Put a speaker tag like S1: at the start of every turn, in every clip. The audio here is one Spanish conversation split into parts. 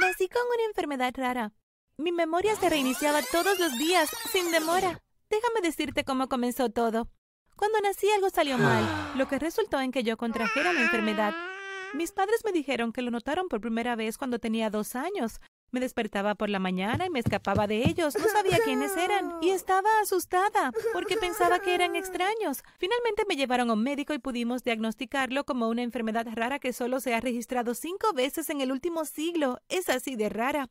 S1: Nací con una enfermedad rara. Mi memoria se reiniciaba todos los días, sin demora. Déjame decirte cómo comenzó todo. Cuando nací algo salió mal, lo que resultó en que yo contrajera la enfermedad. Mis padres me dijeron que lo notaron por primera vez cuando tenía dos años. Me despertaba por la mañana y me escapaba de ellos. No sabía quiénes eran y estaba asustada porque pensaba que eran extraños. Finalmente me llevaron a un médico y pudimos diagnosticarlo como una enfermedad rara que solo se ha registrado cinco veces en el último siglo. Es así de rara.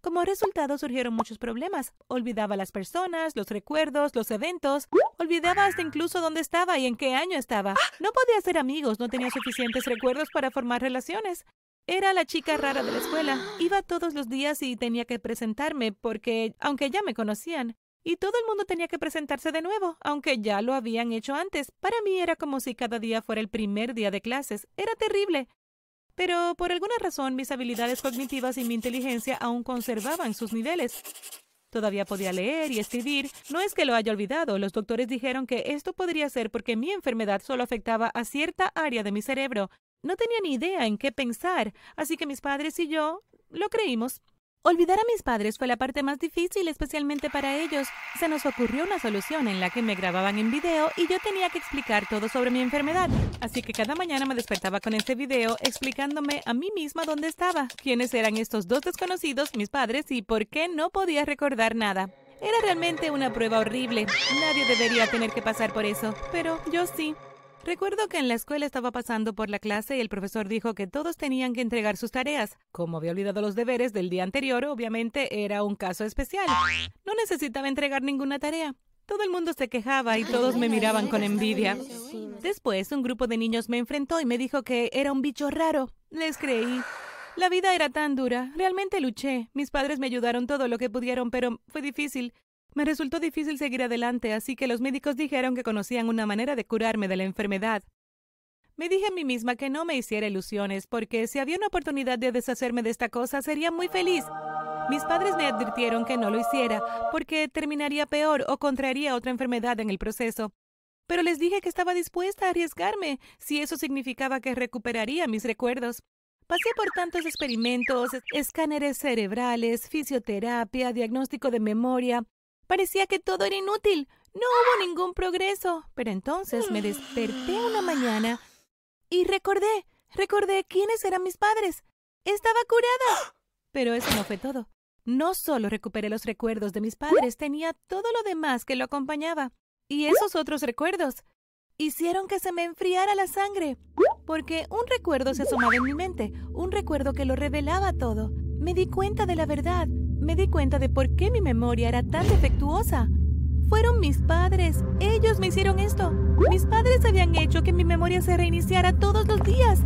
S1: Como resultado surgieron muchos problemas. Olvidaba las personas, los recuerdos, los eventos. Olvidaba hasta incluso dónde estaba y en qué año estaba. No podía hacer amigos, no tenía suficientes recuerdos para formar relaciones. Era la chica rara de la escuela. Iba todos los días y tenía que presentarme porque, aunque ya me conocían, y todo el mundo tenía que presentarse de nuevo, aunque ya lo habían hecho antes. Para mí era como si cada día fuera el primer día de clases. Era terrible. Pero por alguna razón mis habilidades cognitivas y mi inteligencia aún conservaban sus niveles. Todavía podía leer y escribir. No es que lo haya olvidado. Los doctores dijeron que esto podría ser porque mi enfermedad solo afectaba a cierta área de mi cerebro. No tenía ni idea en qué pensar, así que mis padres y yo lo creímos. Olvidar a mis padres fue la parte más difícil, especialmente para ellos. Se nos ocurrió una solución en la que me grababan en video y yo tenía que explicar todo sobre mi enfermedad. Así que cada mañana me despertaba con este video explicándome a mí misma dónde estaba, quiénes eran estos dos desconocidos, mis padres, y por qué no podía recordar nada. Era realmente una prueba horrible. Nadie debería tener que pasar por eso, pero yo sí. Recuerdo que en la escuela estaba pasando por la clase y el profesor dijo que todos tenían que entregar sus tareas. Como había olvidado los deberes del día anterior, obviamente era un caso especial. No necesitaba entregar ninguna tarea. Todo el mundo se quejaba y todos me miraban con envidia. Después, un grupo de niños me enfrentó y me dijo que era un bicho raro. Les creí. La vida era tan dura. Realmente luché. Mis padres me ayudaron todo lo que pudieron, pero fue difícil. Me resultó difícil seguir adelante, así que los médicos dijeron que conocían una manera de curarme de la enfermedad. Me dije a mí misma que no me hiciera ilusiones, porque si había una oportunidad de deshacerme de esta cosa, sería muy feliz. Mis padres me advirtieron que no lo hiciera, porque terminaría peor o contraería otra enfermedad en el proceso. Pero les dije que estaba dispuesta a arriesgarme, si eso significaba que recuperaría mis recuerdos. Pasé por tantos experimentos, escáneres cerebrales, fisioterapia, diagnóstico de memoria, Parecía que todo era inútil. No hubo ningún progreso. Pero entonces me desperté una mañana y recordé, recordé quiénes eran mis padres. Estaba curada. Pero eso no fue todo. No solo recuperé los recuerdos de mis padres, tenía todo lo demás que lo acompañaba. Y esos otros recuerdos hicieron que se me enfriara la sangre. Porque un recuerdo se asomaba en mi mente, un recuerdo que lo revelaba todo. Me di cuenta de la verdad, me di cuenta de por qué mi memoria era tan defectuosa. Fueron mis padres. Ellos me hicieron esto. Mis padres habían hecho que mi memoria se reiniciara todos los días.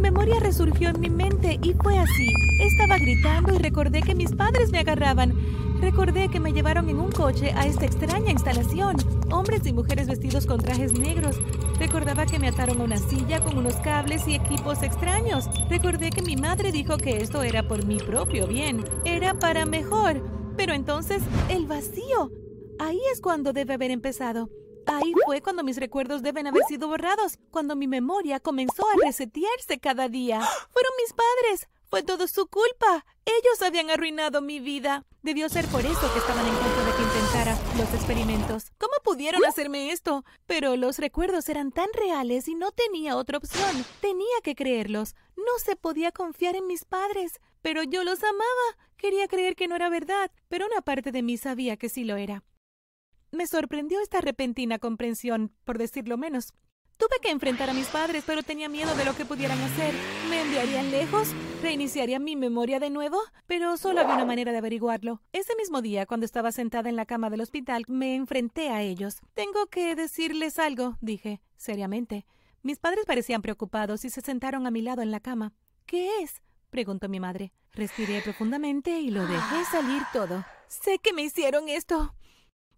S1: Memoria resurgió en mi mente y fue así. Estaba gritando y recordé que mis padres me agarraban. Recordé que me llevaron en un coche a esta extraña instalación. Hombres y mujeres vestidos con trajes negros. Recordaba que me ataron a una silla con unos cables y equipos extraños. Recordé que mi madre dijo que esto era por mi propio bien. Era para mejor. Pero entonces, el vacío. Ahí es cuando debe haber empezado. Ahí fue cuando mis recuerdos deben haber sido borrados, cuando mi memoria comenzó a resetearse cada día. Fueron mis padres. Fue todo su culpa. Ellos habían arruinado mi vida. Debió ser por eso que estaban en contra de que intentara los experimentos. ¿Cómo pudieron hacerme esto? Pero los recuerdos eran tan reales y no tenía otra opción. Tenía que creerlos. No se podía confiar en mis padres. Pero yo los amaba. Quería creer que no era verdad, pero una parte de mí sabía que sí lo era. Me sorprendió esta repentina comprensión, por decirlo menos. Tuve que enfrentar a mis padres, pero tenía miedo de lo que pudieran hacer. ¿Me enviarían lejos? ¿Reiniciarían mi memoria de nuevo? Pero solo había una manera de averiguarlo. Ese mismo día, cuando estaba sentada en la cama del hospital, me enfrenté a ellos. Tengo que decirles algo, dije, seriamente. Mis padres parecían preocupados y se sentaron a mi lado en la cama. ¿Qué es? preguntó mi madre. Respiré profundamente y lo dejé salir todo. Sé que me hicieron esto.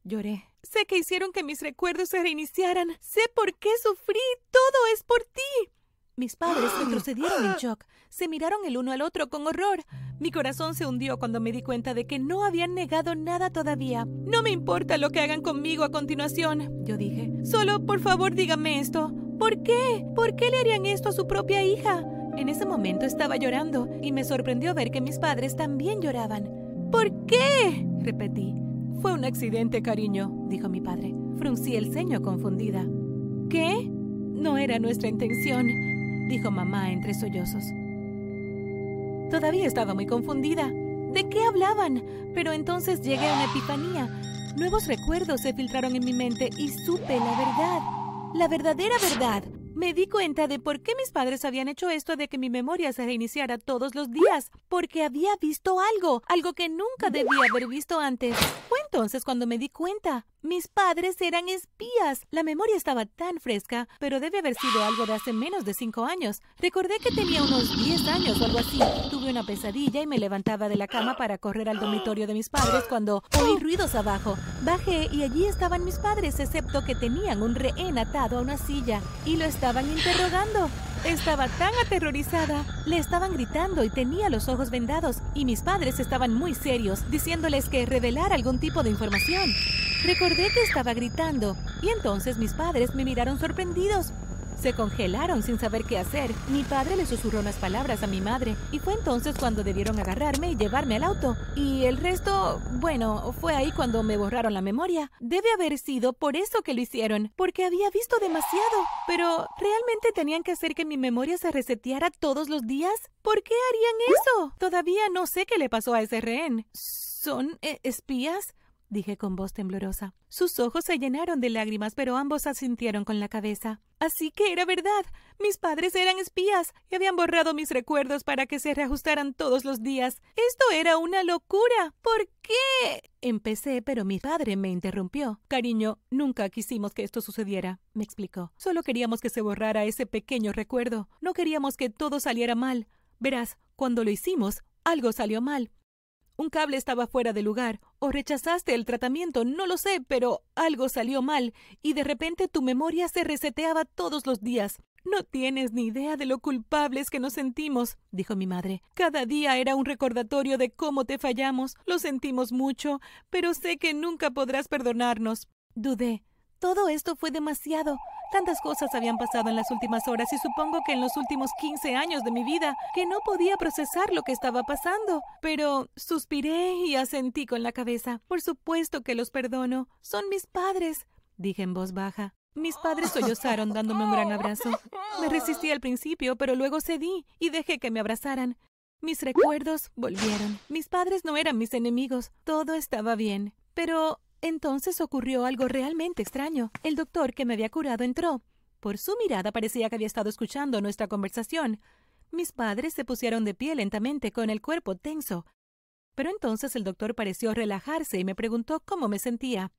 S1: Lloré. Sé que hicieron que mis recuerdos se reiniciaran. Sé por qué sufrí. Todo es por ti. Mis padres retrocedieron en shock. Se miraron el uno al otro con horror. Mi corazón se hundió cuando me di cuenta de que no habían negado nada todavía. No me importa lo que hagan conmigo a continuación, yo dije. Solo, por favor, dígame esto. ¿Por qué? ¿Por qué le harían esto a su propia hija? En ese momento estaba llorando y me sorprendió ver que mis padres también lloraban. ¿Por qué? repetí. Fue un accidente, cariño, dijo mi padre. Fruncí el ceño confundida. ¿Qué? No era nuestra intención, dijo mamá entre sollozos. Todavía estaba muy confundida. ¿De qué hablaban? Pero entonces llegué a una epifanía. Nuevos recuerdos se filtraron en mi mente y supe la verdad. La verdadera verdad. Me di cuenta de por qué mis padres habían hecho esto de que mi memoria se reiniciara todos los días, porque había visto algo, algo que nunca debía haber visto antes. Fue entonces cuando me di cuenta. Mis padres eran espías. La memoria estaba tan fresca, pero debe haber sido algo de hace menos de cinco años. Recordé que tenía unos diez años o algo así. Tuve una pesadilla y me levantaba de la cama para correr al dormitorio de mis padres cuando oí ruidos abajo. Bajé y allí estaban mis padres, excepto que tenían un rehén atado a una silla y lo estaban interrogando. Estaba tan aterrorizada. Le estaban gritando y tenía los ojos vendados y mis padres estaban muy serios, diciéndoles que revelar algún tipo de información. Recordé que estaba gritando y entonces mis padres me miraron sorprendidos. Se congelaron sin saber qué hacer. Mi padre le susurró unas palabras a mi madre y fue entonces cuando debieron agarrarme y llevarme al auto. Y el resto, bueno, fue ahí cuando me borraron la memoria. Debe haber sido por eso que lo hicieron, porque había visto demasiado. Pero, ¿realmente tenían que hacer que mi memoria se reseteara todos los días? ¿Por qué harían eso? Todavía no sé qué le pasó a ese rehén. ¿Son eh, espías? Dije con voz temblorosa. Sus ojos se llenaron de lágrimas, pero ambos asintieron con la cabeza. Así que era verdad. Mis padres eran espías y habían borrado mis recuerdos para que se reajustaran todos los días. Esto era una locura. ¿Por qué? Empecé, pero mi padre me interrumpió. Cariño, nunca quisimos que esto sucediera, me explicó. Solo queríamos que se borrara ese pequeño recuerdo. No queríamos que todo saliera mal. Verás, cuando lo hicimos, algo salió mal. Un cable estaba fuera de lugar, o rechazaste el tratamiento, no lo sé, pero algo salió mal, y de repente tu memoria se reseteaba todos los días. No tienes ni idea de lo culpables que nos sentimos, dijo mi madre. Cada día era un recordatorio de cómo te fallamos. Lo sentimos mucho, pero sé que nunca podrás perdonarnos. Dudé. Todo esto fue demasiado. Tantas cosas habían pasado en las últimas horas y supongo que en los últimos 15 años de mi vida que no podía procesar lo que estaba pasando. Pero suspiré y asentí con la cabeza. Por supuesto que los perdono. Son mis padres, dije en voz baja. Mis padres sollozaron dándome un gran abrazo. Me resistí al principio, pero luego cedí y dejé que me abrazaran. Mis recuerdos volvieron. Mis padres no eran mis enemigos. Todo estaba bien. Pero entonces ocurrió algo realmente extraño. El doctor que me había curado entró. Por su mirada parecía que había estado escuchando nuestra conversación. Mis padres se pusieron de pie lentamente, con el cuerpo tenso. Pero entonces el doctor pareció relajarse y me preguntó cómo me sentía.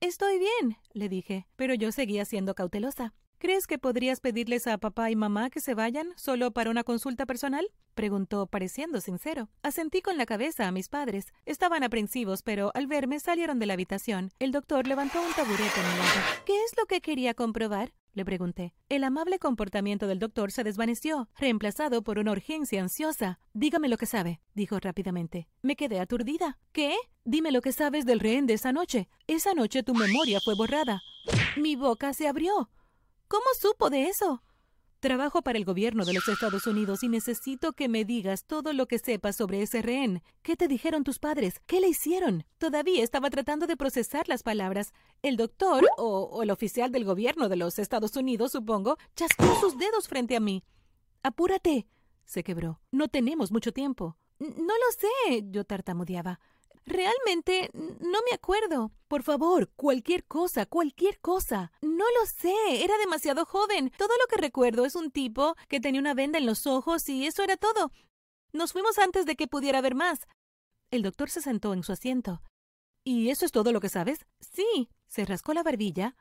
S1: Estoy bien, le dije, pero yo seguía siendo cautelosa. ¿Crees que podrías pedirles a papá y mamá que se vayan solo para una consulta personal? preguntó, pareciendo sincero. Asentí con la cabeza a mis padres. Estaban aprensivos, pero al verme salieron de la habitación. El doctor levantó un taburete en mi lado. ¿Qué es lo que quería comprobar? le pregunté. El amable comportamiento del doctor se desvaneció, reemplazado por una urgencia ansiosa. Dígame lo que sabe, dijo rápidamente. Me quedé aturdida. ¿Qué? Dime lo que sabes del rehén de esa noche. Esa noche tu memoria fue borrada. Mi boca se abrió. ¿Cómo supo de eso? Trabajo para el gobierno de los Estados Unidos y necesito que me digas todo lo que sepas sobre ese rehén. ¿Qué te dijeron tus padres? ¿Qué le hicieron? Todavía estaba tratando de procesar las palabras. El doctor, o, el oficial del gobierno de los Estados Unidos, supongo, chascó sus dedos frente a mí. Apúrate. se quebró. No tenemos mucho tiempo. No lo sé. yo tartamudeaba. Realmente no me acuerdo. Por favor, cualquier cosa, cualquier cosa. No lo sé, era demasiado joven. Todo lo que recuerdo es un tipo que tenía una venda en los ojos y eso era todo. Nos fuimos antes de que pudiera ver más. El doctor se sentó en su asiento. ¿Y eso es todo lo que sabes? Sí. Se rascó la barbilla.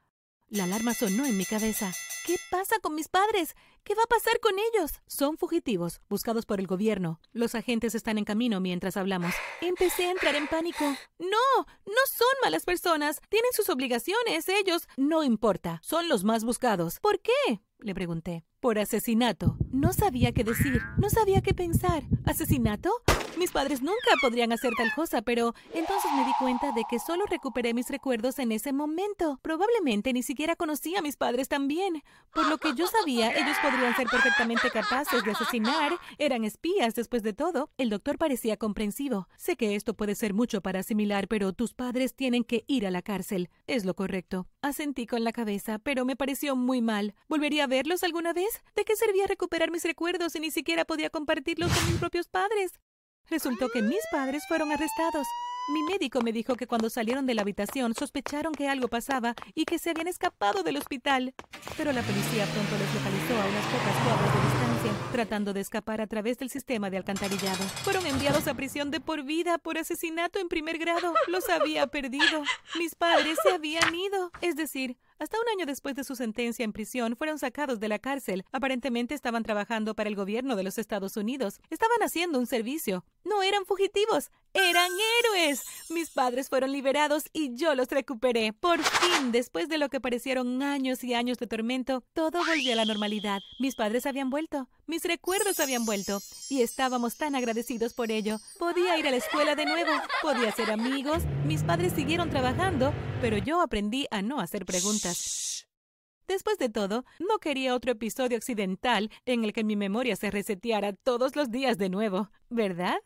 S1: La alarma sonó en mi cabeza. ¿Qué pasa con mis padres? ¿Qué va a pasar con ellos? Son fugitivos, buscados por el gobierno. Los agentes están en camino mientras hablamos. Empecé a entrar en pánico. No, no son malas personas. Tienen sus obligaciones, ellos. No importa. Son los más buscados. ¿Por qué? le pregunté. Por asesinato. No sabía qué decir, no sabía qué pensar. ¿Asesinato? Mis padres nunca podrían hacer tal cosa, pero entonces me di cuenta de que solo recuperé mis recuerdos en ese momento. Probablemente ni siquiera conocí a mis padres también. Por lo que yo sabía, ellos podrían ser perfectamente capaces de asesinar. Eran espías, después de todo. El doctor parecía comprensivo. Sé que esto puede ser mucho para asimilar, pero tus padres tienen que ir a la cárcel. Es lo correcto. Asentí con la cabeza, pero me pareció muy mal. ¿Volvería a verlos alguna vez? ¿De qué servía recuperar mis recuerdos si ni siquiera podía compartirlos con mis propios padres? Resultó que mis padres fueron arrestados. Mi médico me dijo que cuando salieron de la habitación sospecharon que algo pasaba y que se habían escapado del hospital. Pero la policía pronto les localizó a unas pocas cuadras de distancia, tratando de escapar a través del sistema de alcantarillado. Fueron enviados a prisión de por vida por asesinato en primer grado. Los había perdido. Mis padres se habían ido. Es decir, hasta un año después de su sentencia en prisión, fueron sacados de la cárcel. Aparentemente estaban trabajando para el gobierno de los Estados Unidos. Estaban haciendo un servicio. No eran fugitivos, eran héroes. Mis padres fueron liberados y yo los recuperé. Por fin, después de lo que parecieron años y años de tormento, todo volvió a la normalidad. Mis padres habían vuelto, mis recuerdos habían vuelto y estábamos tan agradecidos por ello. Podía ir a la escuela de nuevo, podía ser amigos, mis padres siguieron trabajando, pero yo aprendí a no hacer preguntas. Después de todo, no quería otro episodio accidental en el que mi memoria se reseteara todos los días de nuevo, ¿verdad?